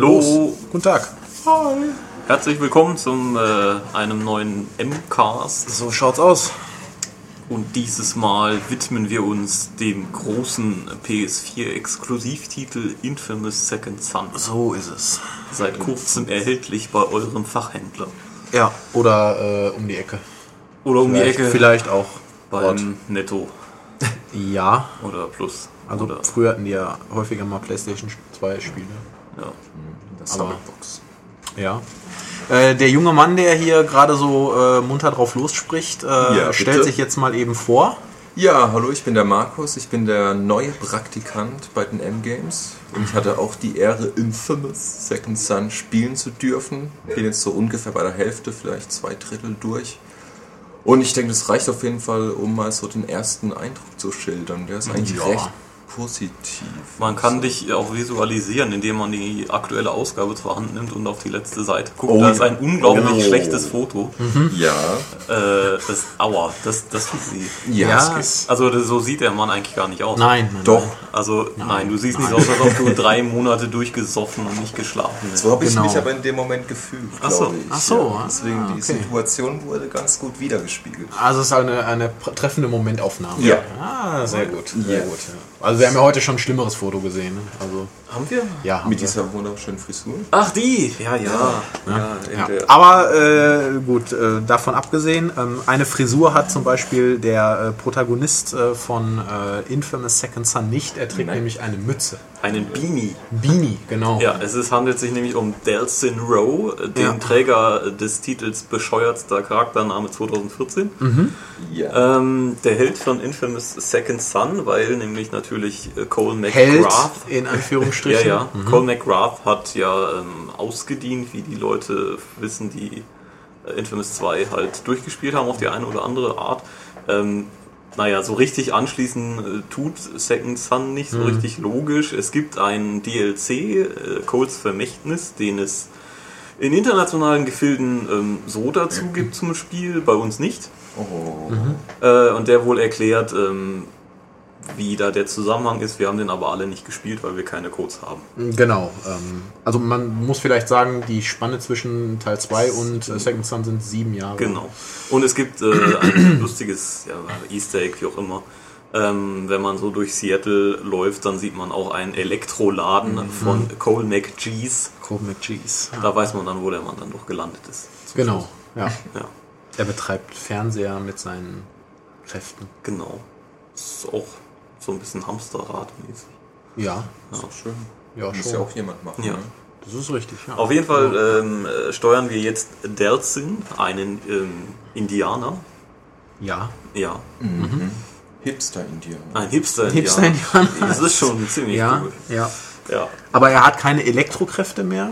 Hallo. los. Guten Tag. Herzlich willkommen zum äh, einem neuen M-Cast So schaut's aus. und dieses Mal widmen wir uns dem großen PS4-Exklusivtitel Infamous Second Son. So ist es. Seit kurzem erhältlich bei eurem Fachhändler. Ja, oder äh, um die Ecke. Oder um Vielleicht, die Ecke vielleicht auch. beim Netto Ja, oder Plus. also oder, früher hatten die ja häufiger mal PlayStation 2 Spiele. ja. Aber-. Ja. Äh, der junge Mann, der hier gerade so äh, munter drauf losspricht, äh, Ja, stellt bitte. sich jetzt mal eben vor. Ja, hallo, ich bin der Markus, ich bin der neue Praktikant bei den M-Games und ich hatte auch die Ehre, Infamous Second Son spielen zu dürfen. Bin jetzt so ungefähr bei der Hälfte, vielleicht zwei Drittel durch. Und ich denke, das reicht auf jeden Fall, um mal so den ersten Eindruck zu schildern. Der ist eigentlich Ja. recht positiv. Man kann dich auch visualisieren, indem man die aktuelle Ausgabe zur Hand nimmt und auf die letzte Seite guckt. Oh da ist ein unglaublich Genau. schlechtes Foto. Ja, Äh, das, aua, das, das tut weh. ja. Also das, so sieht der Mann eigentlich gar nicht aus. Nein, nein, Doch. Nein. Also nein, du siehst nicht aus, als ob du drei Monate durchgesoffen und nicht geschlafen hast. So habe ich Genau. mich aber in dem Moment gefühlt, Ach so. glaube ich. Ach so, Ja. Deswegen, ah, die okay. Situation wurde ganz gut wiedergespiegelt. Also es ist eine, eine treffende Momentaufnahme. Ja. Ah, sehr gut. Sehr Ja. gut. Ja. Also wir haben ja heute schon ein schlimmeres Foto gesehen. Ne? Also Haben wir? ja, haben Mit wir. dieser wunderschönen Frisur. Ach die, ja, ja. Ja, Ja. der- Aber äh, gut, äh, davon abgesehen, ähm, eine Frisur hat zum Beispiel der äh, Protagonist äh, von äh, Infamous Second Son nicht. Er trägt Nein. nämlich eine Mütze. Einen Beanie. Beanie, genau. Ja, es ist, handelt sich nämlich um Delsin Rowe, den Ja. Träger des Titels bescheuertster Charaktername 2014. Ja. Ähm, der Held von Infamous Second Son, weil nämlich natürlich äh, Cole Held McGrath in Ja, Anführungsstrichen. ja. Cole McGrath hat ja ähm, ausgedient, wie die Leute wissen, die äh, Infamous 2 halt durchgespielt haben auf die eine oder andere Art. Ähm, naja, so richtig anschließen äh, tut Second Son nicht so richtig logisch. Es gibt einen DLC, äh, Coles Vermächtnis, den es in internationalen Gefilden ähm, so dazu gibt zum Spiel, bei uns nicht. Oh. Äh, und der wohl erklärt, ähm, wie da der Zusammenhang ist. Wir haben den aber alle nicht gespielt, weil wir keine Codes haben. Genau. Ähm, also man muss vielleicht sagen, die Spanne zwischen Teil 2 und äh, Second Son sind sieben Jahre. Genau. Und es gibt äh, ein lustiges ja, Easter Egg, wie auch immer. Ähm, wenn man so durch Seattle läuft, dann sieht man auch einen Elektroladen von Cole McGee's. Cole McGee's. Ja. Da weiß man dann, wo der Mann dann doch gelandet ist. Genau. Ja. Ja, Er betreibt Fernseher mit seinen Kräften. genau. Das ist auch so ein bisschen Hamsterrad-mäßig. Ja. Ist doch schön. Ja, Muss schon. ja auch jemand machen. Ja. Ne? Das ist richtig, ja. Auf jeden Fall ähm, äh, steuern wir jetzt Delsin, einen ähm, Indianer. Ja. Ja, Hipster-Indianer. ein Hipster-Indianer. Hipster-Indianer. Das ist schon ziemlich Ja, cool. ja. Ja, Aber er hat keine Elektrokräfte mehr,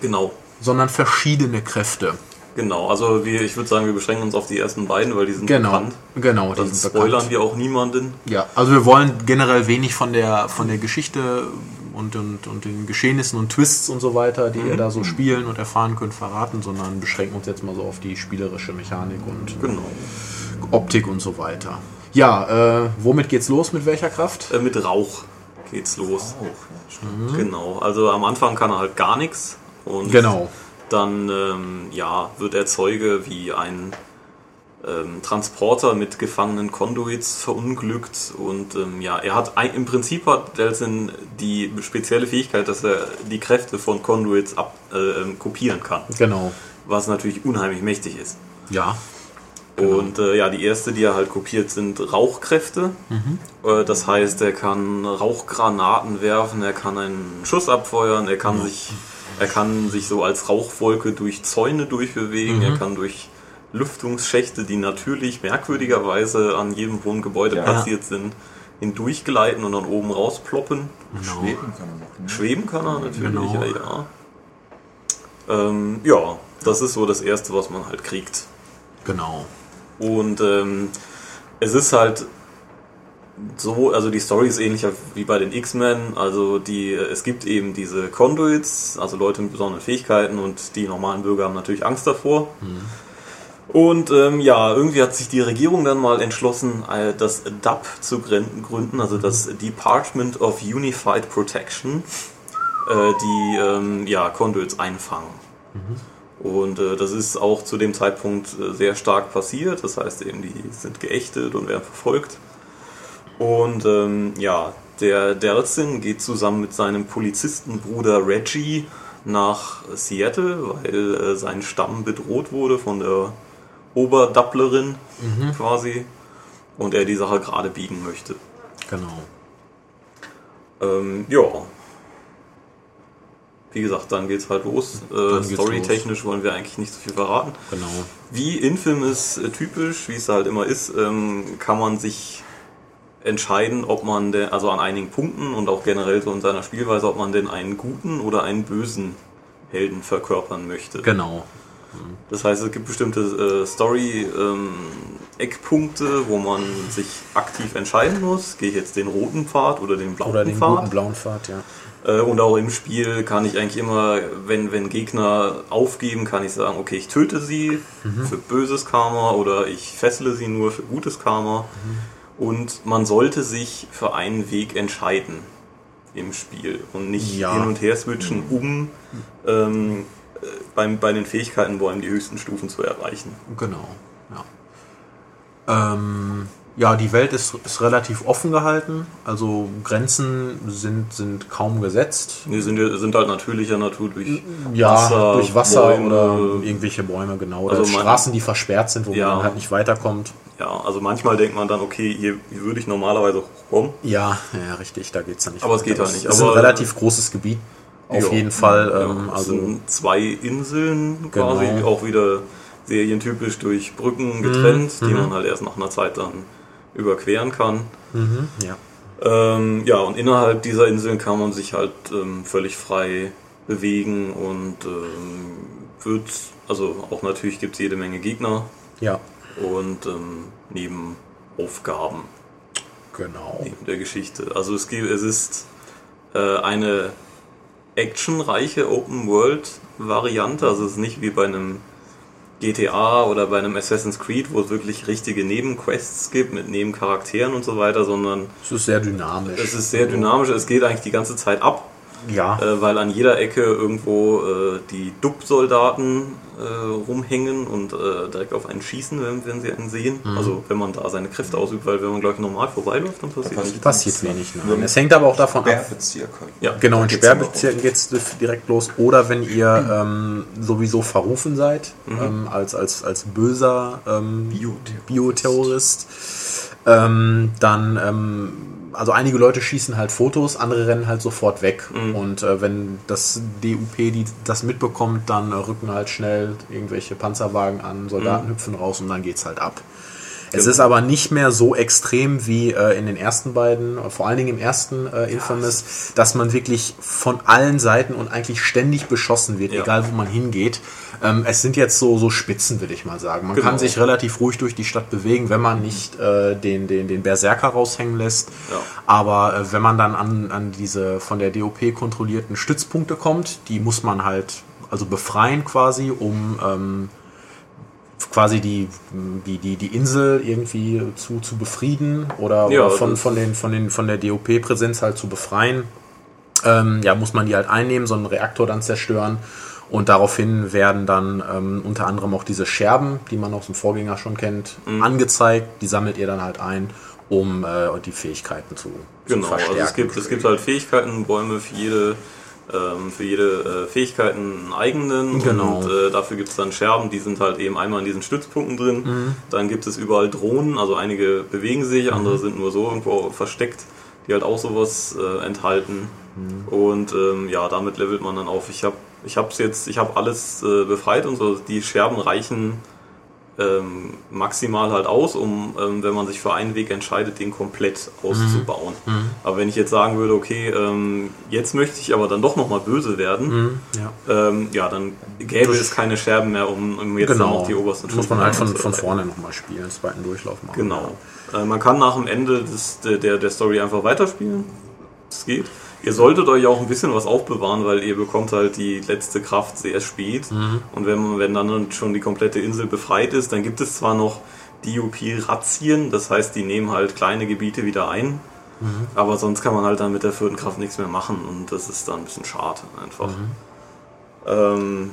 genau. sondern verschiedene Kräfte. Genau, also wir, ich würde sagen, wir beschränken uns auf die ersten beiden, weil die sind Genau. bekannt. Genau, die Dann sind spoilern bekannt. wir auch niemanden. Ja, also wir wollen generell wenig von der von der Geschichte und, und, und den Geschehnissen und Twists und so weiter, die ihr da so spielen und erfahren könnt, verraten, sondern beschränken uns jetzt mal so auf die spielerische Mechanik und Genau. Optik und so weiter. Ja, äh, womit geht's los? Mit welcher Kraft? Äh, mit Rauch geht's los. Auch, ja, stimmt. Genau. Also am Anfang kann er halt gar nichts. Und Genau. Dann ähm, ja, wird er Zeuge, wie ein ähm, Transporter mit gefangenen Conduits verunglückt. Und ähm, ja, er hat ein, im Prinzip hat Delsin die spezielle Fähigkeit, dass er die Kräfte von Conduits ab, äh, ähm, kopieren kann. Genau. Was natürlich unheimlich mächtig ist. Ja. Und äh, ja, die erste, die er halt kopiert, sind Rauchkräfte. Äh, das heißt, er kann Rauchgranaten werfen, er kann einen Schuss abfeuern, er kann sich, er kann sich so als Rauchwolke durch Zäune durchbewegen, er kann durch Lüftungsschächte, die natürlich merkwürdigerweise an jedem Wohngebäude Ja. platziert sind, hindurchgleiten und dann oben rausploppen. Schweben kann er noch. Ne? Schweben kann er natürlich, Genau. ja, ja. Ähm, ja, das ist so das Erste, was man halt kriegt. Genau. Und ähm, es ist halt so, also die Story ist ähnlicher wie bei den X-Men. Also die, es gibt eben diese Conduits, also Leute mit besonderen Fähigkeiten und die normalen Bürger haben natürlich Angst davor. Und ähm, ja, irgendwie hat sich die Regierung dann mal entschlossen, äh, das DAP zu gründen, also das Department of Unified Protection. äh, die ähm, ja, Conduits einfangen. Und äh, das ist auch zu dem Zeitpunkt äh, sehr stark passiert. Das heißt eben, die sind geächtet und werden verfolgt. Und ähm, ja, der Delsin geht zusammen mit seinem Polizistenbruder Reggie nach Seattle, weil äh, sein Stamm bedroht wurde von der Oberdapplerin quasi und er die Sache gerade biegen möchte. Genau. Ähm, ja. Wie gesagt, dann geht's halt los. Äh, Storytechnisch wollen wir eigentlich nicht so viel verraten. Genau. Wie Infamous äh, typisch, wie es halt immer ist, ähm, kann man sich entscheiden, ob man denn, also an einigen Punkten und auch generell so in seiner Spielweise, ob man denn einen guten oder einen bösen Helden verkörpern möchte. Genau. Das heißt, es gibt bestimmte äh, Story-Eckpunkte, wo man sich aktiv entscheiden muss. Gehe ich jetzt den roten Pfad oder den blauen Oder den Pfad? guten blauen Pfad, ja. Äh, Und auch im Spiel kann ich eigentlich immer, wenn, wenn Gegner aufgeben, kann ich sagen, okay, ich töte sie für böses Karma oder ich fessele sie nur für gutes Karma. Und man sollte sich für einen Weg entscheiden im Spiel und nicht Ja. hin und her switchen, um ähm, äh, beim, bei den Fähigkeitenbäumen die höchsten Stufen zu erreichen. Genau, ja. Ähm, ja, die Welt ist, ist relativ offen gehalten. Also Grenzen sind, sind kaum gesetzt. Wir sind, ja- sind halt natürlicher Natur durch Ja, Wasser, durch Wasser Bäume. oder irgendwelche Bäume, genau. Oder Also Straßen, die versperrt sind, wo Ja. man halt nicht weiterkommt. Ja, also manchmal denkt man dann, okay, hier, hier würde ich normalerweise hochkommen. Ja, ja, richtig, da geht's dann nicht. Aber es geht halt Es nicht. ist Aber- ein relativ großes Gebiet. Auf Ja. jeden Fall. Ja, Ähm, es also, sind zwei Inseln quasi, Genau. auch wieder serientypisch durch Brücken getrennt, Mhm. die man halt erst nach einer Zeit dann überqueren kann. mhm, ja. Ähm, ja, und innerhalb dieser Inseln kann man sich halt ähm, völlig frei bewegen und ähm, wird, also auch natürlich gibt es jede Menge Gegner ja, und ähm, Nebenaufgaben genau. neben der Geschichte. Also es gibt, es ist äh, eine actionreiche Open World Variante, also es ist nicht wie bei einem GTA oder bei einem Assassin's Creed, wo es wirklich richtige Nebenquests gibt mit Nebencharakteren und so weiter, sondern Es ist sehr dynamisch. es ist sehr dynamisch, es geht eigentlich die ganze Zeit ab, Ja, äh, weil an jeder Ecke irgendwo äh, die Dub-Soldaten äh, rumhängen und äh, direkt auf einen schießen, wenn, wenn sie einen sehen. Also wenn man da seine Kräfte ausübt, weil wenn man gleich normal vorbeiläuft, dann passiert passiert nichts. passiert wenig. Nur Nein. Es hängt aber auch davon ab, halt. Ja. Genau, in Da Sperrbezirken geht es direkt los. Oder wenn ihr ähm, sowieso verrufen seid, ähm, als, als, als böser ähm, Bioterrorist. Bioterrorist, ähm, dann, ähm, also einige Leute schießen halt Fotos, andere rennen halt sofort weg. Und äh, wenn das DUP die, das mitbekommt, dann äh, rücken halt schnell irgendwelche Panzerwagen an, Soldaten hüpfen raus und dann geht's halt ab. Es ist aber nicht mehr so extrem wie äh, in den ersten beiden, vor allen Dingen im ersten äh, Infamous, dass man wirklich von allen Seiten und eigentlich ständig beschossen wird, Ja. egal wo man hingeht. Ähm, es sind jetzt so, so Spitzen, würde ich mal sagen. Man Genau. kann sich relativ ruhig durch die Stadt bewegen, wenn man nicht äh, den, den, den Berserker raushängen lässt. Ja. Aber äh, wenn man dann an, an diese von der DOP kontrollierten Stützpunkte kommt, die muss man halt also befreien quasi, um ähm, quasi die, die, die, die Insel irgendwie zu, zu befrieden oder, Ja, oder von, von, den, von, den, von der DOP-Präsenz halt zu befreien. Ähm, ja, muss man die halt einnehmen, so einen Reaktor dann zerstören. Und daraufhin werden dann ähm, unter anderem auch diese Scherben, die man aus dem Vorgänger schon kennt, Mhm. angezeigt. Die sammelt ihr dann halt ein, um äh, die Fähigkeiten zu, Genau, zu verstärken. also es gibt, es gibt halt Fähigkeitenbäume für jede, ähm, für jede äh, Fähigkeiten einen eigenen Genau. und äh, dafür gibt es dann Scherben, die sind halt eben einmal in diesen Stützpunkten drin. Mhm. Dann gibt es überall Drohnen, also einige bewegen sich, andere sind nur so irgendwo versteckt, die halt auch sowas äh, enthalten. Mhm. Und ähm, ja, damit levelt man dann auf. Ich habe ich hab's jetzt, ich habe alles äh, befreit und so. Die Scherben reichen ähm, maximal halt aus, um, ähm, wenn man sich für einen Weg entscheidet, den komplett auszubauen. Aber wenn ich jetzt sagen würde, okay, ähm, jetzt möchte ich aber dann doch nochmal böse werden, Mhm, ja. ähm, ja, dann gäbe es keine Scherben mehr, um, um jetzt Genau. noch die obersten muss man halt von, von vorne nochmal spielen, den zweiten Durchlauf machen. Genau. Äh, man kann nach dem Ende des, der, der, Story einfach weiterspielen. Das geht. Ihr solltet euch auch ein bisschen was aufbewahren, weil ihr bekommt halt die letzte Kraft sehr spät. Und wenn, man- wenn dann schon die komplette Insel befreit ist, dann gibt es zwar noch DUP-Razzien, das heißt, die nehmen halt kleine Gebiete wieder ein. Aber sonst kann man halt dann mit der vierten Kraft nichts mehr machen und das ist dann ein bisschen schade einfach. Ähm,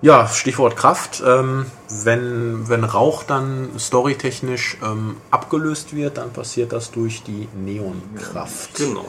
Ja, Stichwort Kraft. Ähm, wenn, wenn Rauch dann storytechnisch ähm, abgelöst wird, dann passiert das durch die Neonkraft, genau.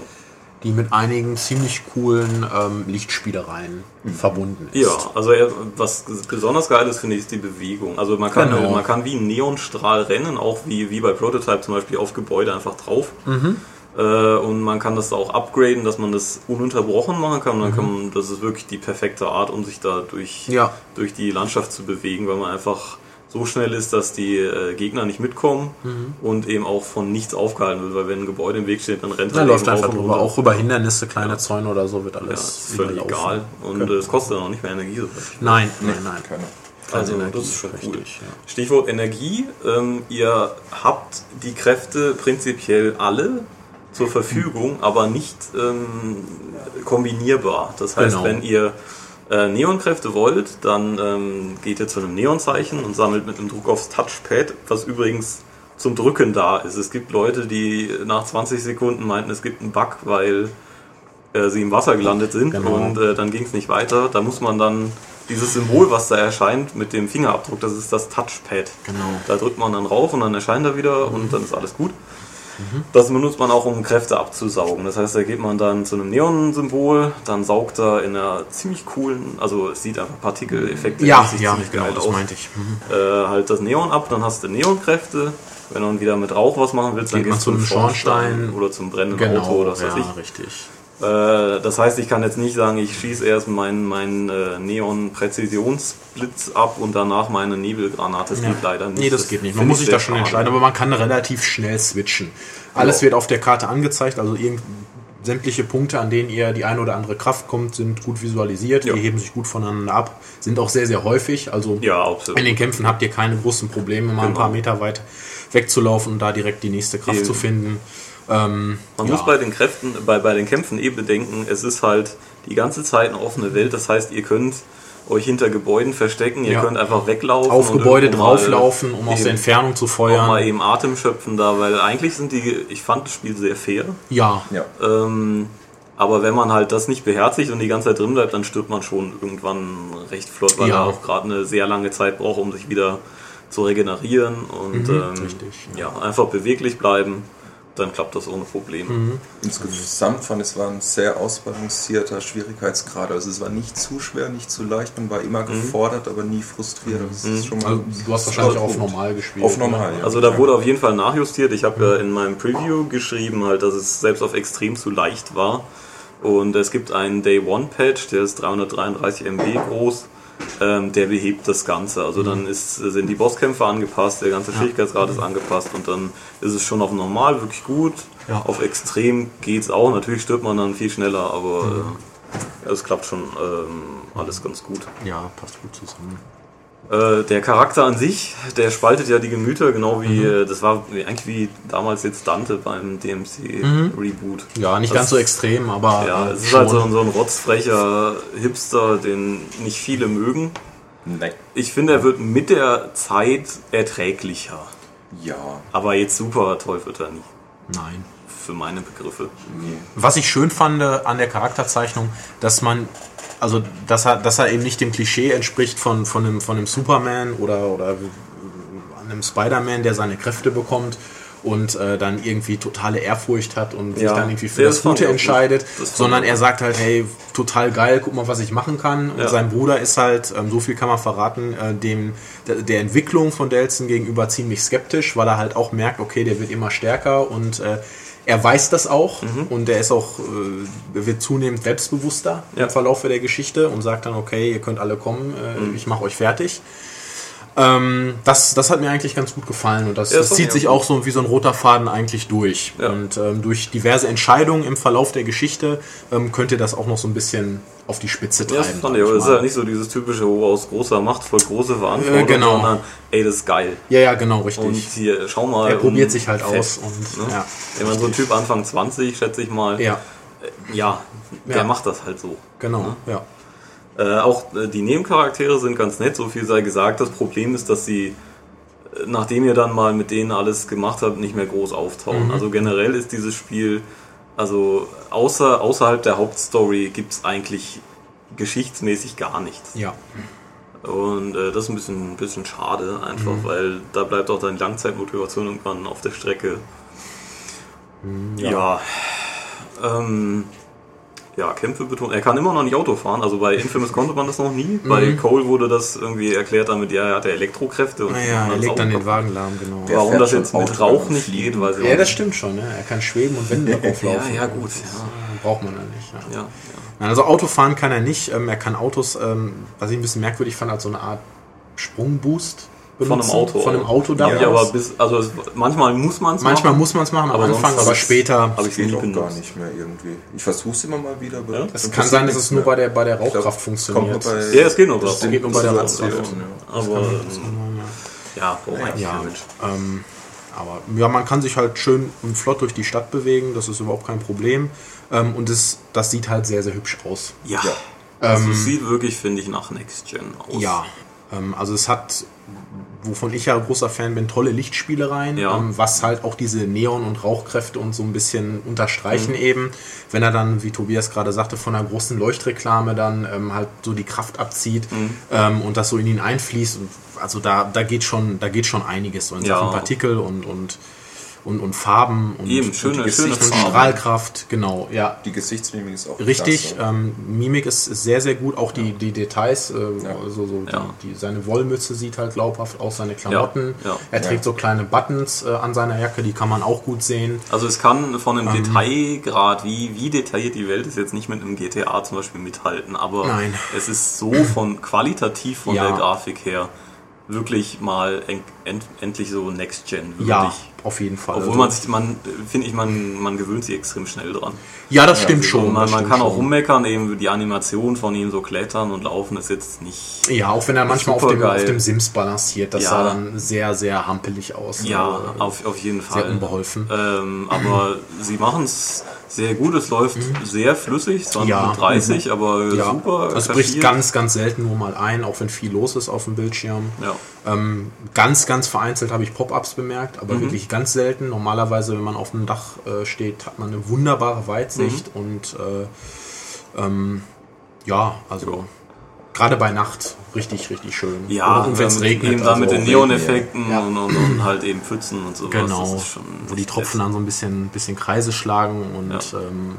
Die mit einigen ziemlich coolen ähm, Lichtspielereien verbunden ist. Ja, also was besonders geil ist, finde ich, ist die Bewegung. Also man kann, Genau. man kann wie ein Neonstrahl rennen, auch wie, wie bei Prototype zum Beispiel auf Gebäude einfach drauf. Mhm. Äh, und man kann das auch upgraden, dass man das ununterbrochen machen kann. Dann kann man, das ist wirklich die perfekte Art, um sich da durch, Mhm. Ja. durch die Landschaft zu bewegen, weil man einfach so schnell ist, dass die äh, Gegner nicht mitkommen Mhm. und eben auch von nichts aufgehalten wird, weil wenn ein Gebäude im Weg steht, dann rennt Da er läuft eben einfach drüber. Auch über Hindernisse, kleine Zäune oder so wird Ja, alles ist völlig überlaufen. egal. Und äh, es kostet dann auch nicht mehr Energie. So. Nein, nein, nein. Keine. Also Energie, das ist schon cool. richtig, ja. Stichwort Energie. Ähm, ihr habt die Kräfte prinzipiell alle zur Verfügung, aber nicht ähm, kombinierbar. Das heißt, Genau. wenn ihr äh, Neonkräfte wollt, dann ähm, geht ihr zu einem Neonzeichen und sammelt mit einem Druck aufs Touchpad, was übrigens zum Drücken da ist. Es gibt Leute, die nach 20 Sekunden meinten, es gibt einen Bug, weil äh, sie im Wasser gelandet sind Genau. und äh, dann ging es nicht weiter. Da muss man dann dieses Symbol, was da erscheint mit dem Fingerabdruck, das ist das Touchpad. Genau. Da drückt man dann rauf und dann erscheint er wieder und dann ist alles gut. Das benutzt man auch, um Kräfte abzusaugen. Das heißt, da geht man dann zu einem Neon-Symbol, dann saugt er in einer ziemlich coolen, also es sieht einfach Partikeleffekte Ja, ja, ziemlich genau, geil das aus. meinte ich. Mhm. Äh, halt das Neon ab, dann hast du Neonkräfte. Wenn du dann wieder mit Rauch was machen willst, dann Geht man gehst du zu zum einem Schornstein. oder zum brennenden Auto oder was weiß Genau, ja, ich. richtig. Äh, das heißt, ich kann jetzt nicht sagen, ich schieße erst meinen mein, äh, Neon-Präzisionsblitz ab und danach meine Nebelgranate. Das geht leider nicht. Nee, das geht nicht. Man muss ich sich da schon entscheiden, aber man kann relativ schnell switchen. Alles Ja. wird auf der Karte angezeigt, also sämtliche Punkte, an denen ihr die eine oder andere Kraft kommt, sind gut visualisiert, Ja. die heben sich gut voneinander ab, sind auch sehr, sehr häufig. Also Ja, in den Kämpfen habt ihr keine großen Probleme, mal ein Genau. paar Meter weit wegzulaufen und da direkt die nächste Kraft Eben. zu finden. Ähm, Man ja. muss bei den Kräften, bei, bei den Kämpfen eh bedenken, es ist halt die ganze Zeit eine offene Welt. Das heißt, ihr könnt euch hinter Gebäuden verstecken, ihr Ja. könnt einfach weglaufen. auf und Gebäude drauflaufen, um aus der Entfernung zu Auch mal feuern. eben Atem schöpfen da, weil eigentlich sind die, ich fand das Spiel sehr fair. Ja, Ja. Ähm, aber wenn man halt das nicht beherzigt und die ganze Zeit drin bleibt, dann stirbt man schon irgendwann recht flott, weil Ja. er auch gerade eine sehr lange Zeit braucht, um sich wieder zu regenerieren. Und ähm, Mhm, richtig, ja. einfach beweglich bleiben, dann klappt das ohne Probleme. Mhm. Insgesamt fand ich, es war ein sehr ausbalancierter Schwierigkeitsgrad. Also es war nicht zu schwer, nicht zu leicht. Man war immer gefordert, aber nie frustriert. Das ist schon mal also du hast wahrscheinlich auch auf normal gespielt. Auf normal, ja. Also da wurde auf jeden Fall nachjustiert. Ich habe ja in meinem Preview geschrieben, halt, dass es selbst auf extrem zu leicht war. Und es gibt einen Day One Patch, der ist 333 MB groß. Ähm, der behebt das Ganze. Also dann ist, sind die Bosskämpfe angepasst, der ganze Schwierigkeitsgrad ist angepasst und dann ist es schon auf normal wirklich gut. Ja. Auf extrem geht's auch. Natürlich stirbt man dann viel schneller, aber äh, es klappt schon ähm, alles ganz gut. Ja, passt gut zusammen. Äh, der Charakter an sich, der spaltet ja die Gemüter, genau wie, Mhm. äh, das war wie- eigentlich wie damals jetzt Dante beim DMC-Reboot. Ja, nicht Das- ganz so extrem, aber Ja, äh, es ist schon. halt so, so ein rotzfrecher Hipster, den nicht viele mögen. Nee. Ich finde, er wird mit der Zeit erträglicher. Ja, Aber jetzt super toll wird er nicht, Nein. für meine Begriffe. nee. Was ich schön fand an der Charakterzeichnung, dass man, also dass er, dass er eben nicht dem Klischee entspricht von, von, einem, von einem Superman oder, oder einem Spider-Man, der seine Kräfte bekommt und äh, dann irgendwie totale Ehrfurcht hat und sich Ja. dann irgendwie für Ja, das das Gute entscheidet. Das sondern er sagt halt, hey, total geil, guck mal, was ich machen kann. Und Ja. sein Bruder ist halt, ähm, so viel kann man verraten, äh, dem der, der Entwicklung von Delson gegenüber ziemlich skeptisch, weil er halt auch merkt, okay, der wird immer stärker und äh, er weiß das auch Mhm. und er ist auch, äh, wird zunehmend selbstbewusster Ja. im Verlauf der Geschichte und sagt dann, okay, ihr könnt alle kommen, äh, Mhm. ich mache euch fertig. Ähm, das, das hat mir eigentlich ganz gut gefallen und das, Ja, das das zieht ich sich auch auch so wie so ein roter Faden eigentlich durch. Ja. Und ähm, durch diverse Entscheidungen im Verlauf der Geschichte ähm, könnt ihr das auch noch so ein bisschen auf die Spitze Ja, treiben. das fand sag ich, aber ist halt nicht so dieses typische, oh, aus großer Macht voll große Verantwortung, Äh, genau. sondern ey, das ist geil. ja, ja, genau, richtig. Und hier, schau mal. Er probiert um sich halt Fett, aus und, ne? ja, Wenn man so ein Typ Anfang 20, schätze ich mal, ja, ja, der Ja. macht das halt so. genau, ja. Äh, auch äh, die Nebencharaktere sind ganz nett, so viel sei gesagt. Das Problem ist, dass sie, äh, nachdem ihr dann mal mit denen alles gemacht habt, nicht mehr groß auftauchen. Mhm. Also generell ist dieses Spiel Also außer, außerhalb der Hauptstory gibt es eigentlich geschichtsmäßig gar nichts. Ja. Und äh, das ist ein bisschen, ein bisschen schade einfach, Mhm. weil da bleibt auch deine Langzeitmotivation irgendwann auf der Strecke. Ja. Ähm, ja, Kämpfe betont. Er kann immer noch nicht Auto fahren. Also bei Infamous konnte man das noch nie. Bei Cole wurde das irgendwie erklärt damit, ja, er hatte Elektrokräfte. Und Naja, er legt dann den. Wagen lahm, genau. Der Warum das jetzt mit Rauch nicht geht, weiß ich Ja, auch das nicht. stimmt schon. Ne? Er kann schweben und Wände drauflaufen. Ja, ja, gut, ja. Braucht man ja nicht. Ja. Ja, ja. Nein, Also Autofahren kann er nicht. Ähm, er kann Autos, ähm, was ich ein bisschen merkwürdig fand, als so eine Art Sprungboost Von einem Auto. Von einem Auto Ja, damals. aber bis, also es, manchmal muss man es Manchmal muss man es machen am Aber Anfang, aber später. hab ich's Geht auch gar benutzt. nicht mehr irgendwie. Ich versuche es immer mal wieder, aber Ja? Es kann sein, dass es nur bei der, bei der Ich glaub, Rauchkraft kommt funktioniert. bei- Ja, es geht nur Das drauf. geht nur bei der Rauchkraft. ja. Aber ähm, ja, braucht eigentlich Ja, Mensch. ähm, aber ja, man kann sich halt schön und flott durch die Stadt bewegen, das ist überhaupt kein Problem. Ähm, und das, das sieht halt sehr, sehr hübsch aus. Ja. Ja. Also es sieht wirklich, finde ich, nach Next Gen aus. Ja, ähm, also es hat, wovon ich ja großer Fan bin, tolle Lichtspielereien, Ja. ähm, was halt auch diese Neon- und Rauchkräfte und so ein bisschen Mhm. unterstreichen eben. Wenn er dann, wie Tobias gerade sagte, von einer großen Leuchtreklame dann ähm, halt so die Kraft abzieht Mhm. ähm, und das so in ihn einfließt. Also da, da geht schon, da geht schon einiges so in Ja. Sachen Partikel und, und, und, und Farben und, Eben, und schöne- die schöne Gesicht- und Farben. Strahlkraft, genau, ja. Die Gesichtsmimik ist auch Richtig, klasse. ähm, Mimik ist, ist sehr, sehr gut. Auch die, die Details, äh, also so Ja. die, die, seine Wollmütze sieht halt glaubhaft aus, seine Klamotten. Ja, ja. Er trägt Ja. so kleine Buttons äh, an seiner Jacke, die kann man auch gut sehen. Also es kann von Ähm. einem Detailgrad, wie, wie detailliert die Welt ist, jetzt nicht mit einem GTA zum Beispiel mithalten, aber Nein. es ist so von qualitativ von Ja. der Grafik her wirklich mal en, end, endlich so Next Gen würdig. Ja, auf jeden Fall. Obwohl Also- man sich, man, finde ich, man, man gewöhnt sich extrem schnell dran. ja, das stimmt also schon. Man, man stimmt kann auch schon. rummeckern, eben die Animation von ihm so klettern und laufen ist jetzt nicht. Ja, auch wenn er manchmal auf dem, auf dem Sims balanciert, das Ja. sah dann sehr, sehr hampelig aus. Ja, Äh, auf, auf jeden Fall. sehr unbeholfen. Ähm, aber sie machen es sehr gut, es läuft sehr flüssig, es waren Mhm. Ja. nur 30, aber ja, super. es bricht ganz, ganz selten nur mal ein, auch wenn viel los ist auf dem Bildschirm. Ja. Ähm, ganz, ganz vereinzelt habe ich Pop-ups bemerkt, aber wirklich ganz selten. Normalerweise, wenn man auf dem Dach äh, steht, hat man eine wunderbare Weitsicht und äh, ähm, ja, also gerade bei Nacht richtig, richtig schön. Ja, und wenn es regnet. eben da mit also- den Neoneffekten Ja. und, und, und halt eben Pfützen und sowas. Genau, das ist schon wo die Tropfen dann so ein bisschen, bisschen Kreise schlagen und Ja. ähm,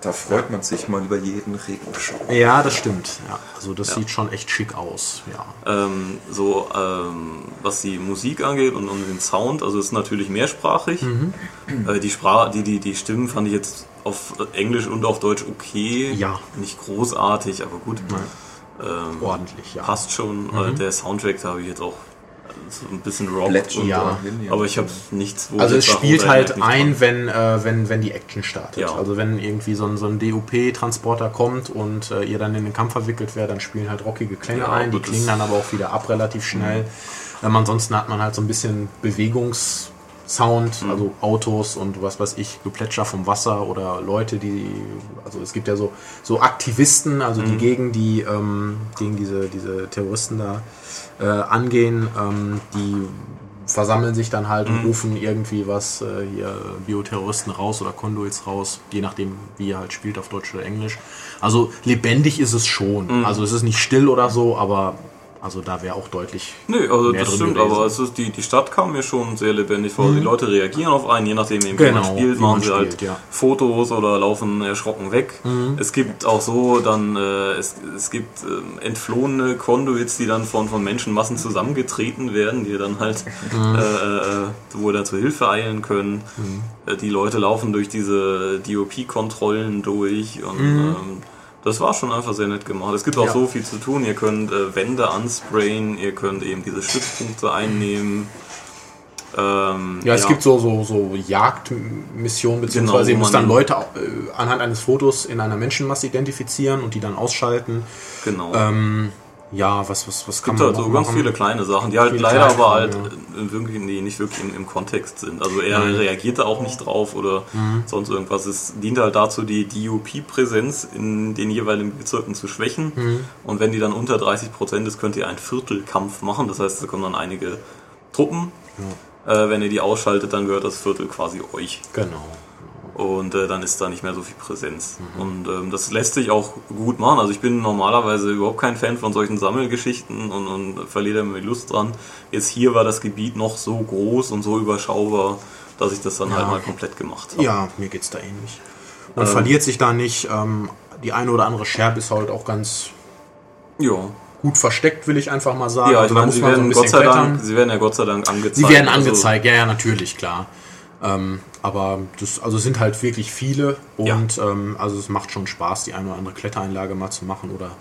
Da freut man sich mal über jeden Regenschauer. ja, das stimmt. Ja, also das Ja. sieht schon echt schick aus. Ja. Ähm, so, ähm, was die Musik angeht und, und den Sound, also es ist natürlich mehrsprachig. Mhm. Äh, die, Sprache, die, die, die Stimmen fand ich jetzt auf Englisch und auf Deutsch okay. Ja. Nicht großartig, aber gut. Ähm, Ordentlich, ja. passt schon. Mhm. Äh, der Soundtrack, da habe ich jetzt auch so ein bisschen Rock. Plätschern und- Ja. Aber ich habe nichts, wo Also ich es spielt halt ein, wenn, äh, wenn, wenn die Action startet. Ja. Also wenn irgendwie so ein, so ein DOP-Transporter kommt und äh, ihr dann in den Kampf verwickelt werdet, dann spielen halt rockige Klänge Ja, ein. Die klingen dann aber auch wieder ab relativ schnell. Ähm, ansonsten hat man halt so ein bisschen Bewegungssound, Mhm. also Autos und was weiß ich, Geplätscher vom Wasser oder Leute, die, also es gibt ja so, so Aktivisten, also Mhm. die gegen die, ähm, gegen diese, diese Terroristen da äh, angehen, ähm, die versammeln sich dann halt Mhm. und rufen irgendwie was äh, hier Bioterroristen raus oder Konduits raus, je nachdem, wie ihr halt spielt auf Deutsch oder Englisch. Also lebendig ist es schon. Mhm. Also es ist nicht still oder so, aber also da wäre auch deutlich. Nee, also das stimmt, gewesen. aber es ist die, die Stadt kam mir schon sehr lebendig vor. Die Leute reagieren auf einen, je nachdem, eben, wie Genau, man spielt, wie machen man sie halt spielt, ja. Fotos oder laufen erschrocken weg. Es gibt auch so dann, äh, es, es gibt ähm, entflohene Conduits, die dann von, von Menschenmassen zusammengetreten werden, die dann halt, äh, äh, wo dann zur Hilfe eilen können. Äh, die Leute laufen durch diese DOP-Kontrollen durch und ähm, das war schon einfach sehr nett gemacht. Es gibt auch Ja. so viel zu tun. Ihr könnt äh, Wände ansprayen, ihr könnt eben diese Stützpunkte einnehmen. Ähm, Ja, es gibt so, so, so Jagdmissionen, beziehungsweise Genau, ihr müsst dann Leute äh, anhand eines Fotos in einer Menschenmasse identifizieren und die dann ausschalten. Genau. Ähm, ja, was, was, was kann gibt man halt so ganz viele kleine Sachen, die halt leider aber halt ja. wirklich, nee, nicht wirklich im, im Kontext sind. Also er reagierte auch nicht drauf oder Mhm. sonst irgendwas. Es dient halt dazu, die DUP-Präsenz in den jeweiligen Bezirken zu schwächen. Mhm. Und wenn die dann unter 30 Prozent ist, könnt ihr einen Viertelkampf machen. Das heißt, da kommen dann einige Truppen. Äh, wenn ihr die ausschaltet, dann gehört das Viertel quasi euch. Genau. Und äh, dann ist da nicht mehr so viel Präsenz. Und ähm, das lässt sich auch gut machen. Also ich bin normalerweise überhaupt kein Fan von solchen Sammelgeschichten und, und verliere da immer die Lust dran. Jetzt hier war das Gebiet noch so groß und so überschaubar, dass ich das dann halt mal komplett gemacht habe. Ja, mir geht's da ähnlich. Man verliert sich da nicht. Ähm, die eine oder andere Scherbe ist halt auch ganz Ja. gut versteckt, will ich einfach mal sagen. Ja, ich Also meine, sie man so werden, Gott sei klettern. Dank, sie werden ja Gott sei Dank angezeigt. Sie werden Also, angezeigt, ja, ja, natürlich, klar. Ähm, aber das, also es sind halt wirklich viele und ähm, also es macht schon Spaß, die eine oder andere Klettereinlage mal zu machen oder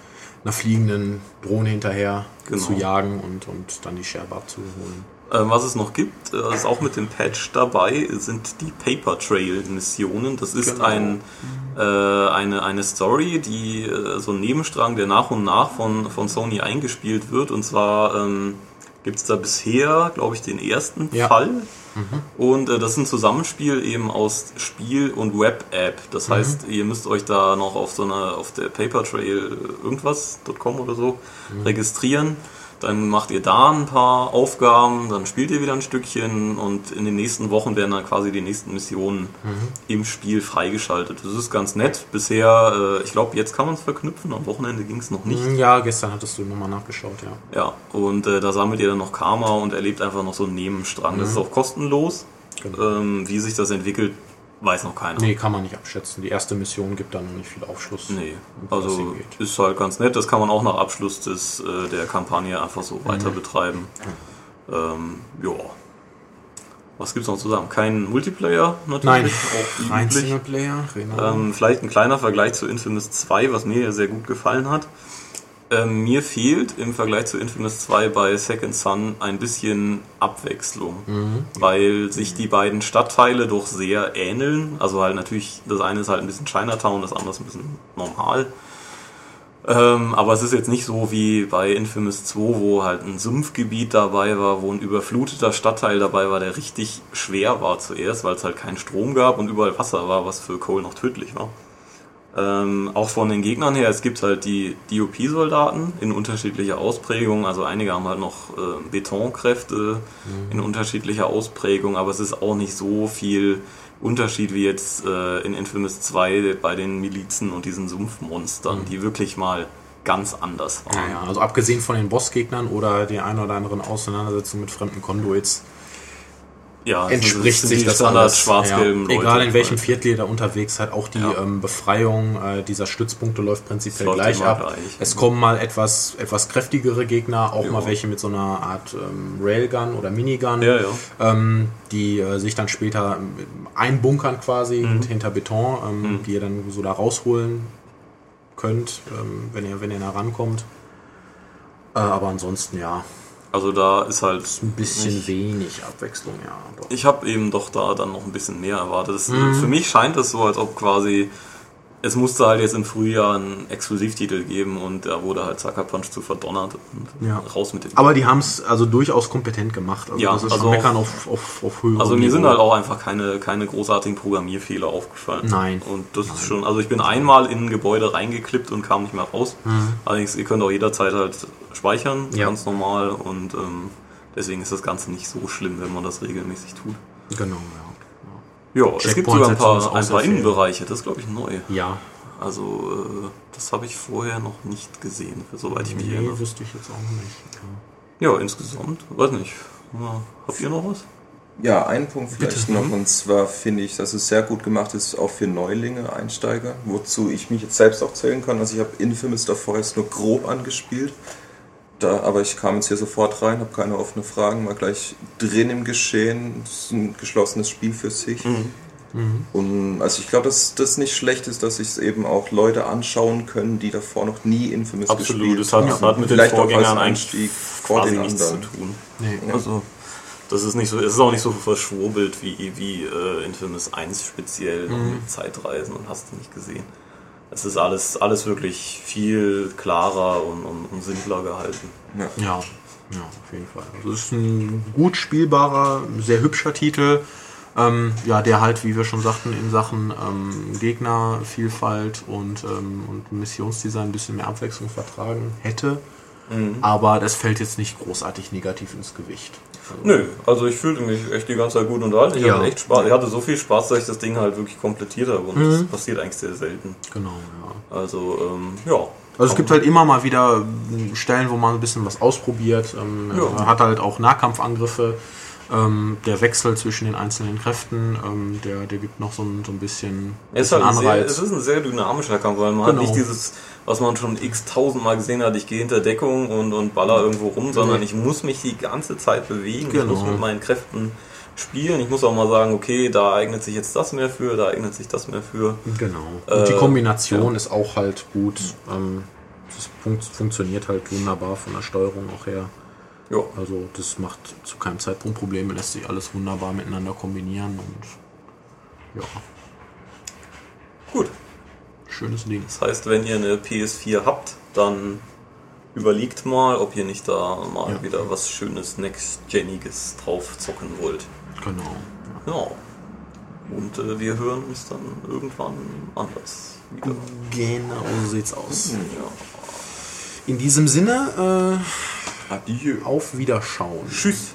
einer fliegenden Drohne hinterher Genau. zu jagen und, und dann die Scherbe abzuholen. Ähm, was es noch gibt, äh, ist auch mit dem Patch dabei, sind die Paper Trail Missionen. Das ist Genau. ein, äh, eine, eine Story, die äh, so ein Nebenstrang, der nach und nach von, von Sony eingespielt wird. Und zwar ähm, gibt es da bisher, glaube ich, den ersten Ja. Fall. Und äh, das ist ein Zusammenspiel eben aus Spiel und Web-App. Das heißt, ihr müsst euch da noch auf so einer, auf der Papertrail irgendwas.com oder so registrieren. Dann macht ihr da ein paar Aufgaben, dann spielt ihr wieder ein Stückchen und in den nächsten Wochen werden dann quasi die nächsten Missionen im Spiel freigeschaltet. Das ist ganz nett. Bisher, äh, ich glaube, jetzt kann man es verknüpfen. Am Wochenende ging es noch nicht. Ja, gestern hattest du nochmal nachgeschaut, ja. Ja, und äh, da sammelt ihr dann noch Karma und erlebt einfach noch so einen Nebenstrang. Das ist auch kostenlos. Genau. Ähm, wie sich das entwickelt, weiß noch keiner. Nee, kann man nicht abschätzen. Die erste Mission gibt da noch nicht viel Aufschluss. Nee, also ist halt ganz nett. Das kann man auch nach Abschluss des, äh, der Kampagne einfach so weiter Mhm. betreiben. Ähm, ja. Was gibt's noch zu sagen? Kein Multiplayer natürlich. Nein, auch rein. Singleplayer, genau. Ähm, vielleicht ein kleiner Vergleich zu Infamous 2, was mir ja sehr gut gefallen hat. Ähm, mir fehlt im Vergleich zu Infamous 2 bei Second Son ein bisschen Abwechslung, weil sich die beiden Stadtteile doch sehr ähneln. Also halt natürlich, das eine ist halt ein bisschen Chinatown, das andere ist ein bisschen normal. Ähm, aber es ist jetzt nicht so wie bei Infamous 2, wo halt ein Sumpfgebiet dabei war, wo ein überfluteter Stadtteil dabei war, der richtig schwer war zuerst, weil es halt keinen Strom gab und überall Wasser war, was für Cole noch tödlich war. Ähm, auch von den Gegnern her, es gibt halt die DOP-Soldaten in unterschiedlicher Ausprägung. Also einige haben halt noch äh, Betonkräfte in unterschiedlicher Ausprägung, aber es ist auch nicht so viel Unterschied wie jetzt äh, in Infamous 2 bei den Milizen und diesen Sumpfmonstern, die wirklich mal ganz anders waren. Ja, also abgesehen von den Bossgegnern oder die ein oder anderen Auseinandersetzungen mit fremden Conduits Ja, das entspricht sich das Standard alles. schwarz-gelben ja. Egal in welchem Viertel ihr da unterwegs seid, auch die Ja. ähm, Befreiung äh, dieser Stützpunkte läuft prinzipiell läuft gleich ab. gleich. Es kommen mal etwas, etwas kräftigere Gegner, auch Ja. mal welche mit so einer Art ähm, Railgun oder Minigun, Ja, ja. Ähm, die äh, sich dann später ähm, einbunkern quasi Mhm. hinter Beton, ähm, die ihr dann so da rausholen könnt, ähm, wenn ihr wenn ihr nah rankommt. Äh, aber ansonsten ja, Also da ist halt ein bisschen nicht- wenig Abwechslung, ja. Doch. Ich habe eben doch da dann noch ein bisschen mehr erwartet. Das, Mhm. Für mich scheint es so, als ob quasi es musste halt jetzt im Frühjahr einen Exklusivtitel geben und da wurde halt Sucker Punch zu verdonnert und Ja. raus mit dem. Aber die haben es also durchaus kompetent gemacht. Also Ja, das ist also meckern auf, auf, auf höherem also mir sind halt auch einfach keine, keine großartigen Programmierfehler aufgefallen. Nein. Und das ist schon, also ich bin einmal in ein Gebäude reingeklippt und kam nicht mehr raus. Allerdings, ihr könnt auch jederzeit halt speichern, Mhm. Ja. ganz normal und ähm, deswegen ist das Ganze nicht so schlimm, wenn man das regelmäßig tut. Genau, Ja, es gibt sogar ein paar, ein paar. Innenbereiche, das ist glaube ich neu. ja. Ja, Also, äh, das habe ich vorher noch nicht gesehen, soweit ich mich nee, erinnere. wüsste ich jetzt auch nicht. Ja, insgesamt, weiß nicht. Ja, habt ihr noch was? Ja, ein Punkt vielleicht noch, und zwar finde ich, dass es sehr gut gemacht ist, auch für Neulinge, Einsteiger, wozu ich mich jetzt selbst auch zählen kann. Also ich habe Infamous davor jetzt nur grob angespielt, da, aber ich kam jetzt hier sofort rein, habe keine offenen Fragen, war gleich drin im Geschehen, es ist ein geschlossenes Spiel für sich. Und also ich glaube, dass das nicht schlecht ist, dass sich es eben auch Leute anschauen können, die davor noch nie Infamous Absolut, gespielt das hat, haben. hat mit den Vielleicht auch als Vorgängern Einstieg eigentlich vor quasi den nichts zu anderen. tun. Nee. Also, das ist nicht so, es ist auch nicht so verschwurbelt wie, wie äh, Infamous 1 speziell noch mit Zeitreisen und hast du nicht gesehen. Es ist alles, alles wirklich viel klarer und, und, und simpler gehalten. Ja. Ja, ja, auf jeden Fall. Also es ist ein gut spielbarer, sehr hübscher Titel. Ähm, ja, der halt, wie wir schon sagten, in Sachen ähm, Gegnervielfalt und, ähm, und Missionsdesign ein bisschen mehr Abwechslung vertragen hätte. Aber das fällt jetzt nicht großartig negativ ins Gewicht. Also, Nö, also ich fühlte mich echt die ganze Zeit gut unterhalten. Ich Ja. hatte echt Spaß. Ich hatte so viel Spaß, dass ich das Ding halt wirklich komplettiert habe und das passiert eigentlich sehr selten. Genau, ja. Also, ähm, ja. Also es gibt halt immer mal wieder ähm, Stellen, wo man ein bisschen was ausprobiert. Ähm, Ja. Hat halt auch Nahkampfangriffe. Ähm, der Wechsel zwischen den einzelnen Kräften, ähm, der, der gibt noch so ein, so ein bisschen, Es ist, halt ein sehr, es ist ein sehr dynamischer Kampf, weil man Genau. hat nicht dieses, was man schon x tausendmal gesehen hat, ich gehe hinter Deckung und, und baller irgendwo rum, sondern ich muss mich die ganze Zeit bewegen, ich Genau. muss mit meinen Kräften spielen, ich muss auch mal sagen, okay, da eignet sich jetzt das mehr für, da eignet sich das mehr für. Genau. Und die Äh, Kombination ist auch halt gut. Ähm, das fun funktioniert halt wunderbar von der Steuerung auch her. Ja, Also das macht zu keinem Zeitpunkt Probleme, lässt sich alles wunderbar miteinander kombinieren und ja, gut. Schönes Ding. Das heißt, wenn ihr eine PS4 habt, dann überlegt mal, ob ihr nicht da mal Ja. wieder was Schönes, Next-Geniges drauf zocken wollt. Genau. Ja. Und äh, wir hören uns dann irgendwann anders wieder. Genau so sieht's aus. Ja. In diesem Sinne, Adieu. äh, auf Wiederschauen. Tschüss.